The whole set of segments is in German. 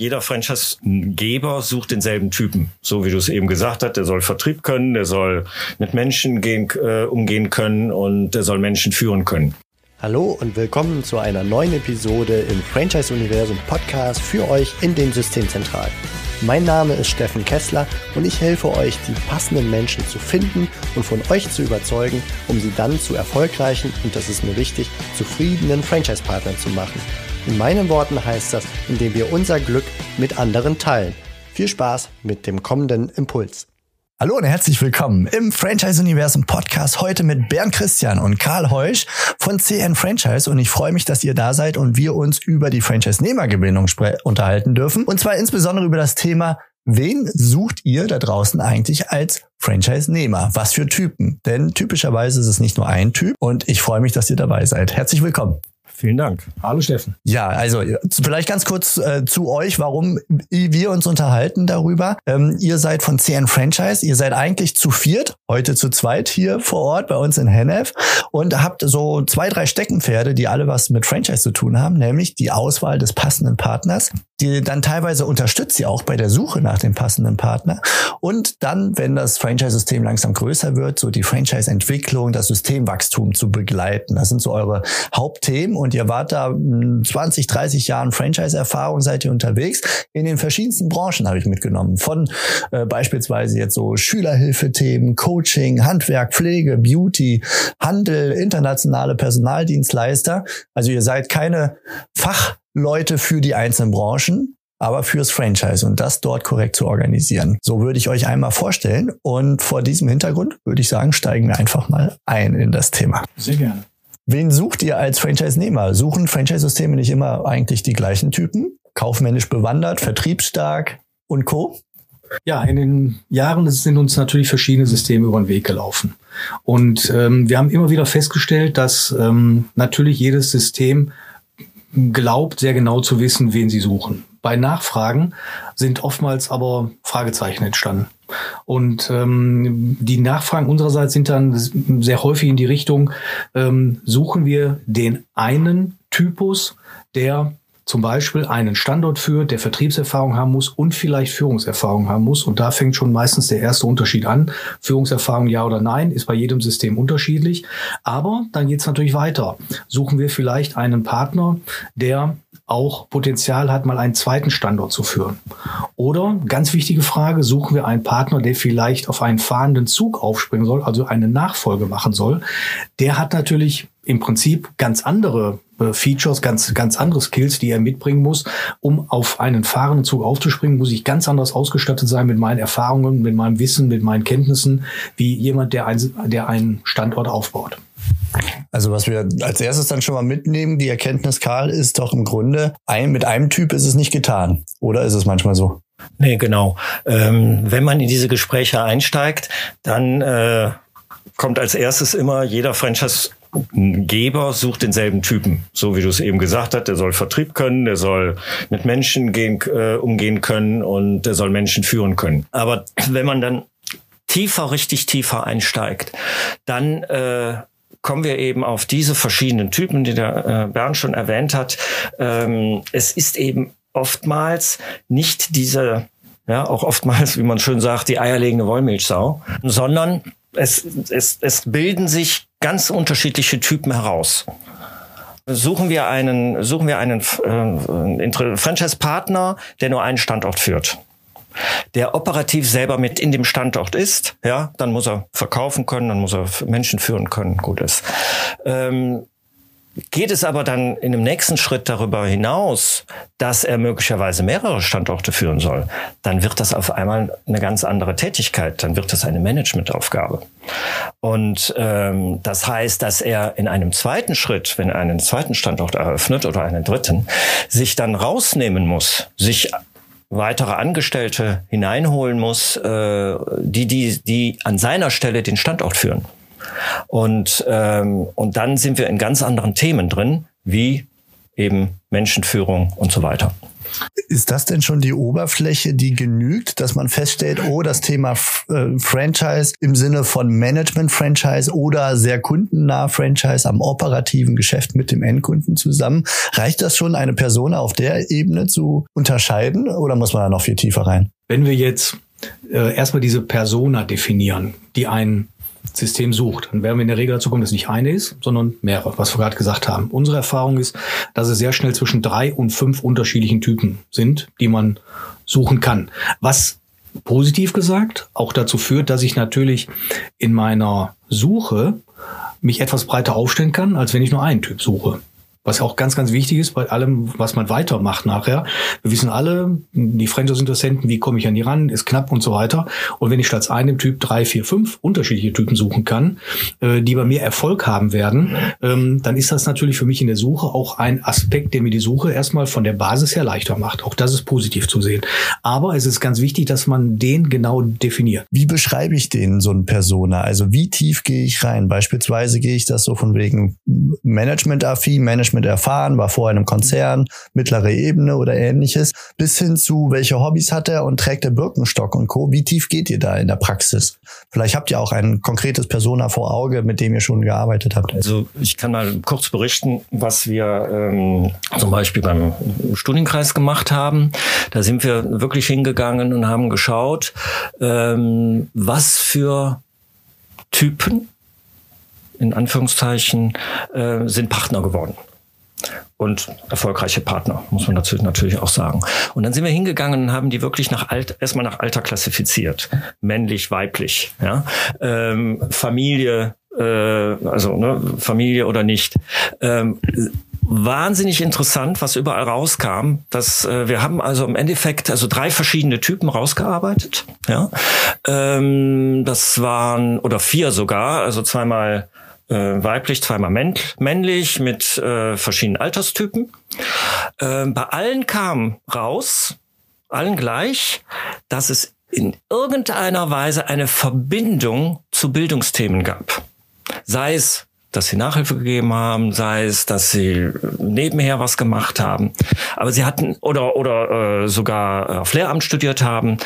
jeder Franchise-Geber sucht denselben Typen. So wie du es eben gesagt hast, der soll Vertrieb können, der soll mit Menschen gehen, äh, umgehen können und der soll Menschen führen können. Hallo und willkommen zu einer neuen Episode im Franchise-Universum Podcast für euch in den Systemzentralen. Mein Name ist Steffen Kessler und ich helfe euch, die passenden Menschen zu finden und von euch zu überzeugen, um sie dann zu erfolgreichen und das ist mir wichtig, zufriedenen Franchise-Partnern zu machen. In meinen Worten heißt das, indem wir unser Glück mit anderen teilen. Viel Spaß mit dem kommenden Impuls. Hallo und herzlich willkommen im Franchise Universum Podcast heute mit Bernd Christian und Karl Heusch von CN Franchise und ich freue mich, dass ihr da seid und wir uns über die Franchise-Nehmergewinnung unterhalten dürfen und zwar insbesondere über das Thema Wen sucht ihr da draußen eigentlich als Franchise-Nehmer? Was für Typen? Denn typischerweise ist es nicht nur ein Typ und ich freue mich, dass ihr dabei seid. Herzlich willkommen. Vielen Dank. Hallo Steffen. Ja, also vielleicht ganz kurz äh, zu euch, warum wir uns unterhalten darüber. Ähm, ihr seid von CN Franchise, ihr seid eigentlich zu viert, heute zu zweit hier vor Ort bei uns in Hennef und habt so zwei, drei Steckenpferde, die alle was mit Franchise zu tun haben, nämlich die Auswahl des passenden Partners, die dann teilweise unterstützt ihr auch bei der Suche nach dem passenden Partner und dann, wenn das Franchise-System langsam größer wird, so die Franchise-Entwicklung, das Systemwachstum zu begleiten. Das sind so eure Hauptthemen und ihr wart da 20, hm, 30 Jahren Franchise-Erfahrung, seid ihr unterwegs in den verschiedensten Branchen habe ich mitgenommen. Von äh, beispielsweise jetzt so Schülerhilfethemen, Coaching, Handwerk, Pflege, Beauty, Handel, internationale Personaldienstleister. Also ihr seid keine Fachleute für die einzelnen Branchen, aber fürs Franchise und das dort korrekt zu organisieren. So würde ich euch einmal vorstellen und vor diesem Hintergrund würde ich sagen, steigen wir einfach mal ein in das Thema. Sehr gerne. Wen sucht ihr als Franchise-Nehmer? Suchen Franchise-Systeme nicht immer eigentlich die gleichen Typen? Kaufmännisch bewandert, vertriebsstark und Co.? Ja, in den Jahren sind uns natürlich verschiedene Systeme über den Weg gelaufen. Und ähm, wir haben immer wieder festgestellt, dass ähm, natürlich jedes System glaubt, sehr genau zu wissen, wen sie suchen. Bei Nachfragen sind oftmals aber Fragezeichen entstanden. Und ähm, die Nachfragen unsererseits sind dann sehr häufig in die Richtung, ähm, suchen wir den einen Typus, der zum Beispiel einen Standort führt, der Vertriebserfahrung haben muss und vielleicht Führungserfahrung haben muss. Und da fängt schon meistens der erste Unterschied an. Führungserfahrung ja oder nein, ist bei jedem System unterschiedlich. Aber dann geht es natürlich weiter. Suchen wir vielleicht einen Partner, der auch Potenzial hat, mal einen zweiten Standort zu führen. Oder, ganz wichtige Frage, suchen wir einen Partner, der vielleicht auf einen fahrenden Zug aufspringen soll, also eine Nachfolge machen soll. Der hat natürlich im Prinzip ganz andere äh, Features, ganz, ganz andere Skills, die er mitbringen muss. Um auf einen fahrenden Zug aufzuspringen, muss ich ganz anders ausgestattet sein mit meinen Erfahrungen, mit meinem Wissen, mit meinen Kenntnissen, wie jemand, der, ein, der einen Standort aufbaut. Also was wir als erstes dann schon mal mitnehmen, die Erkenntnis, Karl, ist doch im Grunde, ein, mit einem Typ ist es nicht getan. Oder ist es manchmal so? Nee, genau. Ähm, wenn man in diese Gespräche einsteigt, dann äh, kommt als erstes immer jeder Franchise Geber sucht denselben Typen, so wie du es eben gesagt hast. Der soll Vertrieb können, der soll mit Menschen gehen, äh, umgehen können und der soll Menschen führen können. Aber wenn man dann tiefer, richtig tiefer einsteigt, dann äh, kommen wir eben auf diese verschiedenen Typen, die der äh, Bernd schon erwähnt hat. Ähm, es ist eben oftmals nicht diese, ja, auch oftmals, wie man schön sagt, die eierlegende Wollmilchsau, sondern es, es, es bilden sich ganz unterschiedliche Typen heraus. Suchen wir einen, suchen wir einen äh, Franchise-Partner, der nur einen Standort führt der operativ selber mit in dem Standort ist, ja, dann muss er verkaufen können, dann muss er Menschen führen können, gut ist. Ähm, Geht es aber dann in dem nächsten Schritt darüber hinaus, dass er möglicherweise mehrere Standorte führen soll, dann wird das auf einmal eine ganz andere Tätigkeit. Dann wird das eine Managementaufgabe. Und ähm, das heißt, dass er in einem zweiten Schritt, wenn er einen zweiten Standort eröffnet oder einen dritten, sich dann rausnehmen muss, sich weitere Angestellte hineinholen muss, äh, die, die, die an seiner Stelle den Standort führen. Und, ähm, und dann sind wir in ganz anderen Themen drin, wie eben Menschenführung und so weiter. Ist das denn schon die Oberfläche, die genügt, dass man feststellt, oh, das Thema äh, Franchise im Sinne von Management-Franchise oder sehr kundennah Franchise am operativen Geschäft mit dem Endkunden zusammen, reicht das schon, eine Person auf der Ebene zu unterscheiden oder muss man da noch viel tiefer rein? Wenn wir jetzt äh, erstmal diese Persona definieren, die ein System sucht, dann werden wir in der Regel dazu kommen, dass nicht eine ist, sondern mehrere, was wir gerade gesagt haben. Unsere Erfahrung ist, dass es sehr schnell zwischen drei und fünf unterschiedlichen Typen sind, die man suchen kann. Was positiv gesagt auch dazu führt, dass ich natürlich in meiner Suche mich etwas breiter aufstellen kann, als wenn ich nur einen Typ suche. Was auch ganz, ganz wichtig ist bei allem, was man weitermacht nachher. Wir wissen alle, die Franchise-Interessenten, wie komme ich an die ran, ist knapp und so weiter. Und wenn ich statt einem Typ drei, vier, fünf unterschiedliche Typen suchen kann, äh, die bei mir Erfolg haben werden, ähm, dann ist das natürlich für mich in der Suche auch ein Aspekt, der mir die Suche erstmal von der Basis her leichter macht. Auch das ist positiv zu sehen. Aber es ist ganz wichtig, dass man den genau definiert. Wie beschreibe ich den, so ein Persona? Also wie tief gehe ich rein? Beispielsweise gehe ich das so von wegen Management-affin, Management Management erfahren, war vorher in einem Konzern, mittlere Ebene oder ähnliches, bis hin zu, welche Hobbys hat er und trägt er Birkenstock und Co. Wie tief geht ihr da in der Praxis? Vielleicht habt ihr auch ein konkretes Persona vor Auge, mit dem ihr schon gearbeitet habt. Also ich kann mal kurz berichten, was wir ähm, zum Beispiel beim Studienkreis gemacht haben. Da sind wir wirklich hingegangen und haben geschaut, ähm, was für Typen in Anführungszeichen äh, sind Partner geworden und erfolgreiche Partner, muss man dazu natürlich auch sagen. Und dann sind wir hingegangen und haben die wirklich nach Alt, erstmal nach Alter klassifiziert. Männlich, weiblich, ja. Ähm, Familie, äh, also ne, Familie oder nicht. Ähm, wahnsinnig interessant, was überall rauskam. Dass äh, wir haben also im Endeffekt also drei verschiedene Typen rausgearbeitet. Ja, ähm, das waren oder vier sogar, also zweimal äh, weiblich, zweimal männlich mit äh, verschiedenen Alterstypen. Äh, bei allen kam raus, allen gleich, dass es in irgendeiner Weise eine Verbindung zu Bildungsthemen gab. Sei es, dass sie Nachhilfe gegeben haben, sei es, dass sie nebenher was gemacht haben, aber sie hatten oder oder äh, sogar auf Lehramt studiert haben.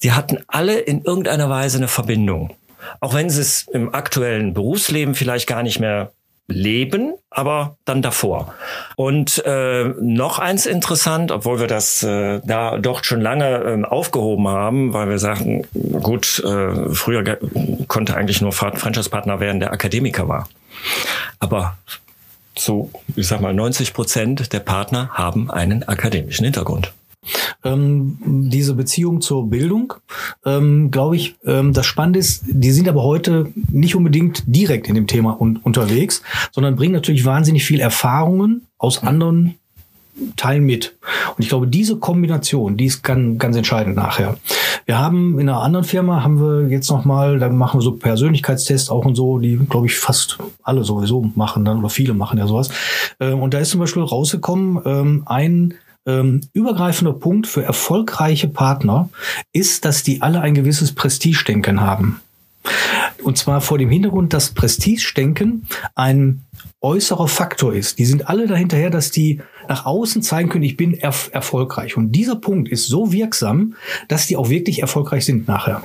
Sie hatten alle in irgendeiner Weise eine Verbindung. Auch wenn sie es im aktuellen Berufsleben vielleicht gar nicht mehr leben, aber dann davor. Und äh, noch eins interessant, obwohl wir das äh, da doch schon lange äh, aufgehoben haben, weil wir sagten, gut, äh, früher konnte eigentlich nur Franchise-Partner werden, der Akademiker war. Aber zu, ich sag mal, 90 Prozent der Partner haben einen akademischen Hintergrund. Ähm, diese Beziehung zur Bildung, ähm, glaube ich, ähm, das Spannende ist, die sind aber heute nicht unbedingt direkt in dem Thema un unterwegs, sondern bringen natürlich wahnsinnig viel Erfahrungen aus anderen Teilen mit. Und ich glaube, diese Kombination, die ist ganz, ganz entscheidend nachher. Wir haben in einer anderen Firma haben wir jetzt noch mal, da machen wir so Persönlichkeitstests auch und so, die glaube ich fast alle sowieso machen dann oder viele machen ja sowas. Ähm, und da ist zum Beispiel rausgekommen, ähm, ein ähm, übergreifender Punkt für erfolgreiche Partner ist, dass die alle ein gewisses Prestigedenken haben. Und zwar vor dem Hintergrund, dass Prestigedenken ein äußerer Faktor ist. Die sind alle dahinterher, dass die nach außen zeigen können, ich bin erf erfolgreich. Und dieser Punkt ist so wirksam, dass die auch wirklich erfolgreich sind nachher.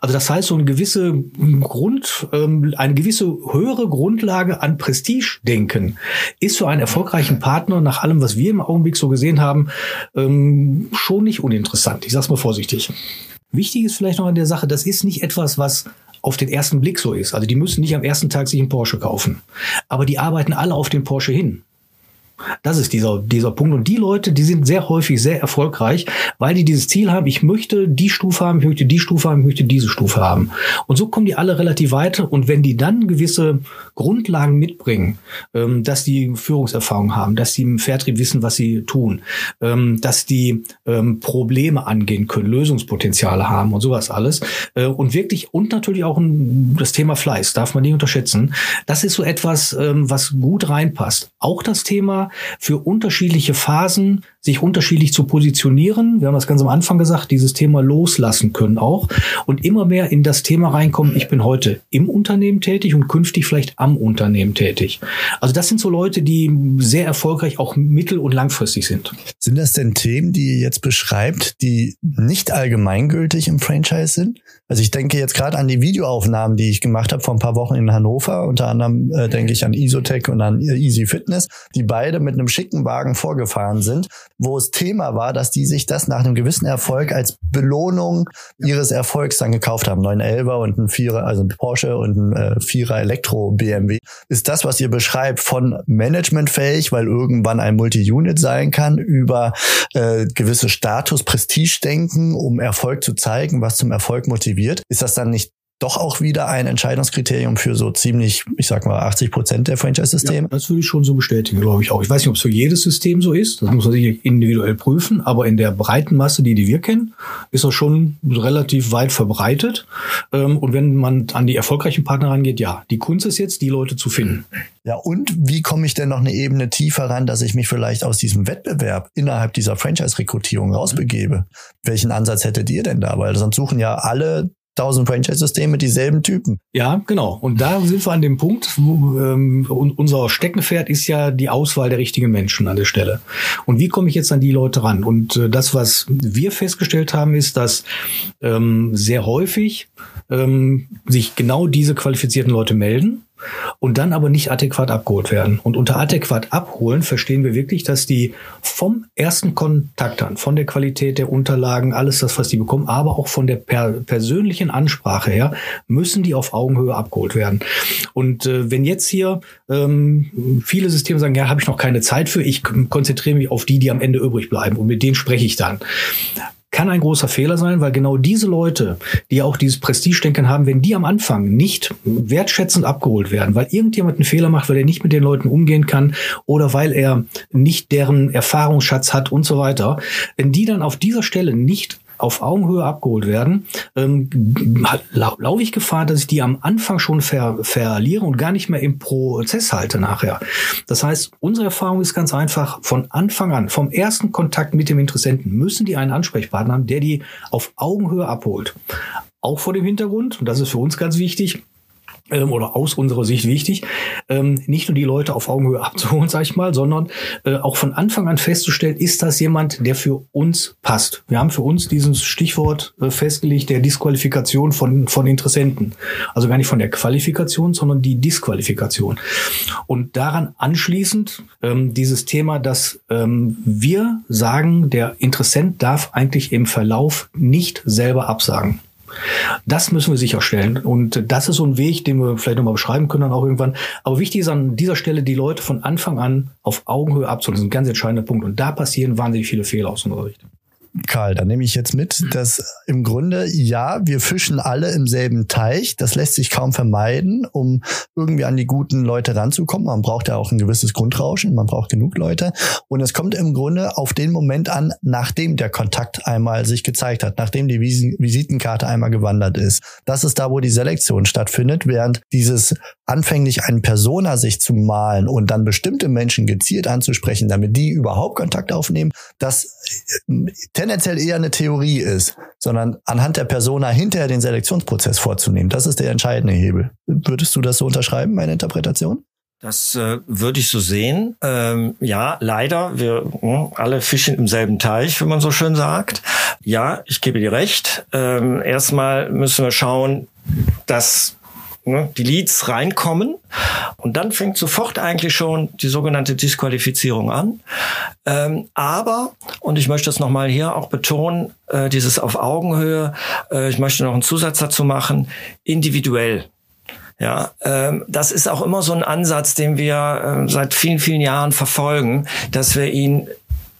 Also das heißt, so eine gewisse Grund, ähm, eine gewisse höhere Grundlage an Prestige-Denken ist für einen erfolgreichen Partner nach allem, was wir im Augenblick so gesehen haben, ähm, schon nicht uninteressant. Ich sag's mal vorsichtig. Wichtig ist vielleicht noch an der Sache, das ist nicht etwas, was auf den ersten Blick so ist. Also die müssen nicht am ersten Tag sich einen Porsche kaufen. Aber die arbeiten alle auf den Porsche hin. Das ist dieser, dieser Punkt. Und die Leute, die sind sehr häufig sehr erfolgreich, weil die dieses Ziel haben, ich möchte die Stufe haben, ich möchte die Stufe haben, ich möchte diese Stufe haben. Und so kommen die alle relativ weit. Und wenn die dann gewisse Grundlagen mitbringen, ähm, dass die Führungserfahrung haben, dass die im Vertrieb wissen, was sie tun, ähm, dass die ähm, Probleme angehen können, Lösungspotenziale haben und sowas alles. Äh, und wirklich, und natürlich auch das Thema Fleiß, darf man nicht unterschätzen. Das ist so etwas, was gut reinpasst. Auch das Thema, Für unterschiedliche Phasen sich unterschiedlich zu positionieren. Wir haben das ganz am Anfang gesagt, dieses Thema loslassen können auch und immer mehr in das Thema reinkommen, ich bin heute im Unternehmen tätig und künftig vielleicht am Unternehmen tätig. Also das sind so Leute, die sehr erfolgreich auch mittel- und langfristig sind. Sind das denn Themen, die ihr jetzt beschreibt, die nicht allgemeingültig im Franchise sind? Also ich denke jetzt gerade an die Videoaufnahmen, die ich gemacht habe vor ein paar Wochen in Hannover. Unter anderem äh, denke ich an Isotech und an Easy Fitness, die beide mit einem schicken Wagen vorgefahren sind, wo es Thema war, dass die sich das nach einem gewissen Erfolg als Belohnung ihres Erfolgs dann gekauft haben. 911er und ein Vierer, also ein Porsche und ein äh, Vierer Elektro BMW. Ist das, was ihr beschreibt, von managementfähig, weil irgendwann ein Multi-Unit sein kann, über äh, gewisse Status, Prestige-Denken, um Erfolg zu zeigen, was zum Erfolg motiviert? Ist das dann nicht doch auch wieder ein Entscheidungskriterium für so ziemlich, ich sag mal, 80 Prozent der Franchise-Systeme. Ja, das würde ich schon so bestätigen, glaube ich auch. Ich weiß nicht, ob es für jedes System so ist. Das muss man sich individuell prüfen. Aber in der breiten Masse, die, die wir kennen, ist das schon relativ weit verbreitet. Ähm, und wenn man an die erfolgreichen Partner rangeht, ja, die Kunst ist jetzt, die Leute zu finden. Ja, und wie komme ich denn noch eine Ebene tiefer ran, dass ich mich vielleicht aus diesem Wettbewerb innerhalb dieser Franchise-Rekrutierung rausbegebe? Welchen Ansatz hättet ihr denn da? Weil sonst suchen ja alle 1000 Franchise-Systeme dieselben Typen. Ja, genau. Und da sind wir an dem Punkt, wo, ähm, unser Steckenpferd ist ja die Auswahl der richtigen Menschen an der Stelle. Und wie komme ich jetzt an die Leute ran? Und äh, das, was wir festgestellt haben, ist, dass ähm, sehr häufig ähm, sich genau diese qualifizierten Leute melden und dann aber nicht adäquat abgeholt werden. Und unter adäquat abholen verstehen wir wirklich, dass die vom ersten Kontakt an, von der Qualität der Unterlagen, alles das, was die bekommen, aber auch von der per persönlichen Ansprache her, müssen die auf Augenhöhe abgeholt werden. Und äh, wenn jetzt hier ähm, viele Systeme sagen, ja, habe ich noch keine Zeit für, ich konzentriere mich auf die, die am Ende übrig bleiben und mit denen spreche ich dann kann ein großer Fehler sein, weil genau diese Leute, die auch dieses Prestigedenken haben, wenn die am Anfang nicht wertschätzend abgeholt werden, weil irgendjemand einen Fehler macht, weil er nicht mit den Leuten umgehen kann oder weil er nicht deren Erfahrungsschatz hat und so weiter, wenn die dann auf dieser Stelle nicht auf Augenhöhe abgeholt werden, ähm, laufe ich Gefahr, dass ich die am Anfang schon ver verliere und gar nicht mehr im Prozess halte nachher. Das heißt, unsere Erfahrung ist ganz einfach, von Anfang an, vom ersten Kontakt mit dem Interessenten müssen die einen Ansprechpartner haben, der die auf Augenhöhe abholt. Auch vor dem Hintergrund, und das ist für uns ganz wichtig, ähm, oder aus unserer Sicht wichtig, ähm, nicht nur die Leute auf Augenhöhe abzuholen, sag ich mal, sondern äh, auch von Anfang an festzustellen, ist das jemand, der für uns passt. Wir haben für uns dieses Stichwort äh, festgelegt, der Disqualifikation von, von Interessenten. Also gar nicht von der Qualifikation, sondern die Disqualifikation. Und daran anschließend ähm, dieses Thema, dass ähm, wir sagen, der Interessent darf eigentlich im Verlauf nicht selber absagen. Das müssen wir sicherstellen. Und das ist so ein Weg, den wir vielleicht nochmal beschreiben können dann auch irgendwann. Aber wichtig ist an dieser Stelle, die Leute von Anfang an auf Augenhöhe abzuholen. Das ist ein ganz entscheidender Punkt. Und da passieren wahnsinnig viele Fehler aus unserer Sicht. Karl, da nehme ich jetzt mit, dass im Grunde, ja, wir fischen alle im selben Teich. Das lässt sich kaum vermeiden, um irgendwie an die guten Leute ranzukommen. Man braucht ja auch ein gewisses Grundrauschen, man braucht genug Leute. Und es kommt im Grunde auf den Moment an, nachdem der Kontakt einmal sich gezeigt hat, nachdem die Visitenkarte einmal gewandert ist. Das ist da, wo die Selektion stattfindet, während dieses anfänglich einen Persona sich zu malen und dann bestimmte Menschen gezielt anzusprechen, damit die überhaupt Kontakt aufnehmen, das tendenziell eher eine Theorie ist, sondern anhand der Persona hinterher den Selektionsprozess vorzunehmen. Das ist der entscheidende Hebel. Würdest du das so unterschreiben, meine Interpretation? Das äh, würde ich so sehen. Ähm, ja, leider, wir mh, alle fischen im selben Teich, wie man so schön sagt. Ja, ich gebe dir recht. Ähm, erstmal müssen wir schauen, dass ne, die Leads reinkommen und dann fängt sofort eigentlich schon die sogenannte Disqualifizierung an. Ähm, aber, und ich möchte das nochmal hier auch betonen, äh, dieses auf Augenhöhe, äh, ich möchte noch einen Zusatz dazu machen, individuell. Ja, ähm, das ist auch immer so ein Ansatz, den wir äh, seit vielen, vielen Jahren verfolgen, dass wir ihn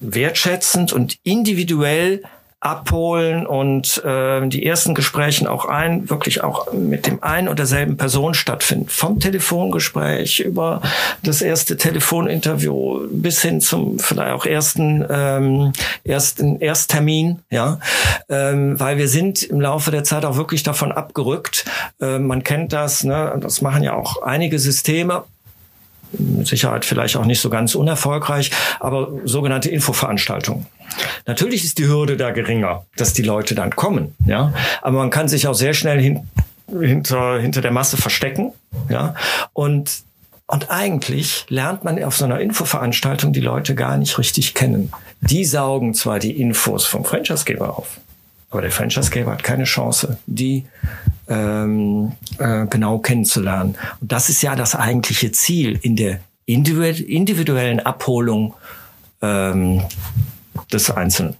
wertschätzend und individuell abholen und äh, die ersten Gesprächen auch ein, wirklich auch mit dem einen oder derselben Person stattfinden. Vom Telefongespräch über das erste Telefoninterview bis hin zum vielleicht auch ersten, ähm, ersten Ersttermin, ja, ähm, weil wir sind im Laufe der Zeit auch wirklich davon abgerückt. Äh, man kennt das, ne? das machen ja auch einige Systeme mit Sicherheit vielleicht auch nicht so ganz unerfolgreich, aber sogenannte Infoveranstaltungen. Natürlich ist die Hürde da geringer, dass die Leute dann kommen, ja. Aber man kann sich auch sehr schnell hin, hinter, hinter der Masse verstecken, ja. Und und eigentlich lernt man auf so einer Infoveranstaltung die Leute gar nicht richtig kennen. Die saugen zwar die Infos vom Franchisegeber auf, aber der Franchisegeber hat keine Chance, die ähm, äh, genau kennenzulernen. Und das ist ja das eigentliche Ziel in der individuellen Abholung ähm, des Einzelnen.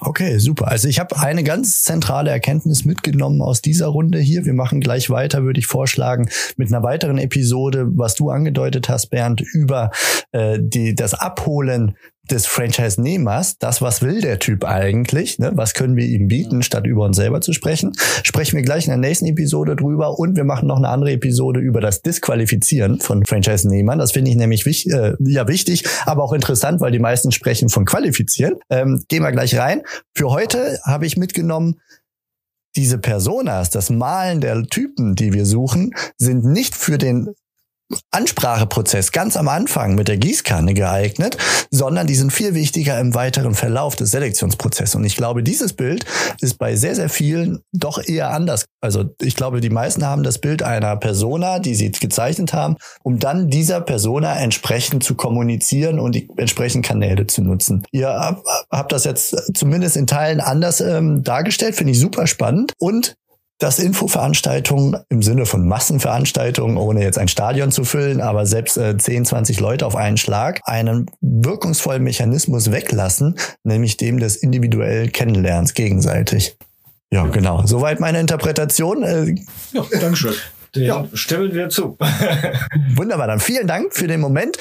Okay, super. Also ich habe eine ganz zentrale Erkenntnis mitgenommen aus dieser Runde hier. Wir machen gleich weiter, würde ich vorschlagen, mit einer weiteren Episode, was du angedeutet hast, Bernd, über äh, die, das Abholen des Franchise-Nehmers, das, was will der Typ eigentlich, ne? was können wir ihm bieten, statt über uns selber zu sprechen, sprechen wir gleich in der nächsten Episode drüber und wir machen noch eine andere Episode über das Disqualifizieren von Franchise-Nehmern. Das finde ich nämlich wich, äh, ja wichtig, aber auch interessant, weil die meisten sprechen von Qualifizieren. Ähm, gehen wir gleich rein. Für heute habe ich mitgenommen, diese Personas, das Malen der Typen, die wir suchen, sind nicht für den Anspracheprozess ganz am Anfang mit der Gießkanne geeignet, sondern die sind viel wichtiger im weiteren Verlauf des Selektionsprozesses. Und ich glaube, dieses Bild ist bei sehr, sehr vielen doch eher anders. Also ich glaube, die meisten haben das Bild einer Persona, die sie gezeichnet haben, um dann dieser Persona entsprechend zu kommunizieren und die entsprechenden Kanäle zu nutzen. Ihr habt das jetzt zumindest in Teilen anders ähm, dargestellt, finde ich super spannend. Und dass Infoveranstaltungen im Sinne von Massenveranstaltungen, ohne jetzt ein Stadion zu füllen, aber selbst äh, 10, 20 Leute auf einen Schlag, einen wirkungsvollen Mechanismus weglassen, nämlich dem des individuellen Kennenlernens gegenseitig. Ja, genau. Soweit meine Interpretation. Äh, ja, Dankeschön. Ja. stimmen wir zu. Wunderbar, dann vielen Dank für den Moment.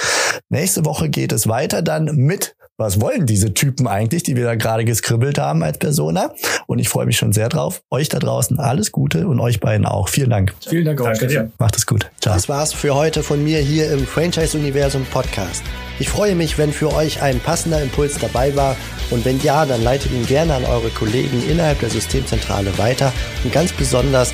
Nächste Woche geht es weiter dann mit was wollen diese Typen eigentlich, die wir da gerade geskribbelt haben als Persona. Und ich freue mich schon sehr drauf. Euch da draußen alles Gute und euch beiden auch. Vielen Dank. Vielen Dank auch. Danke dir. Macht es gut. Ciao. Das war's für heute von mir hier im Franchise-Universum Podcast. Ich freue mich, wenn für euch ein passender Impuls dabei war. Und wenn ja, dann leitet ihn gerne an eure Kollegen innerhalb der Systemzentrale weiter. Und ganz besonders